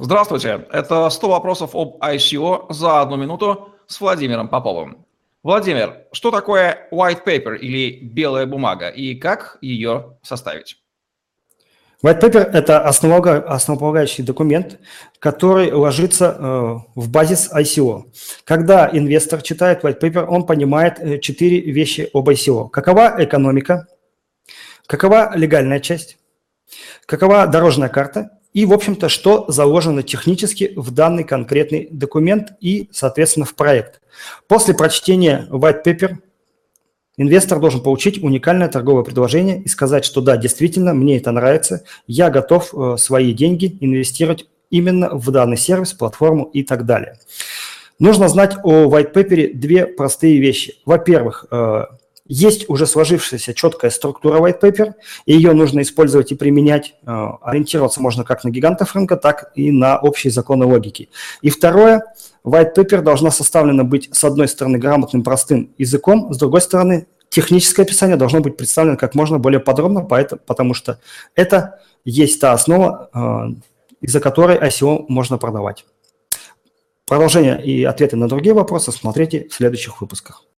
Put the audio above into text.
Здравствуйте, это 100 вопросов об ICO за одну минуту с Владимиром Поповым. Владимир, что такое white paper или белая бумага и как ее составить? White paper – это основополагающий документ, который ложится э, в базис ICO. Когда инвестор читает white paper, он понимает э, четыре вещи об ICO. Какова экономика, какова легальная часть, какова дорожная карта и, в общем-то, что заложено технически в данный конкретный документ и, соответственно, в проект. После прочтения white paper инвестор должен получить уникальное торговое предложение и сказать, что да, действительно, мне это нравится, я готов э, свои деньги инвестировать именно в данный сервис, платформу и так далее. Нужно знать о white paper две простые вещи. Во-первых, э, есть уже сложившаяся четкая структура white paper, и ее нужно использовать и применять. Э, ориентироваться можно как на гигантов рынка, так и на общие законы логики. И второе, white paper должна составлена быть, с одной стороны, грамотным, простым языком, с другой стороны, техническое описание должно быть представлено как можно более подробно, потому что это есть та основа, э, из-за которой ICO можно продавать. Продолжение и ответы на другие вопросы смотрите в следующих выпусках.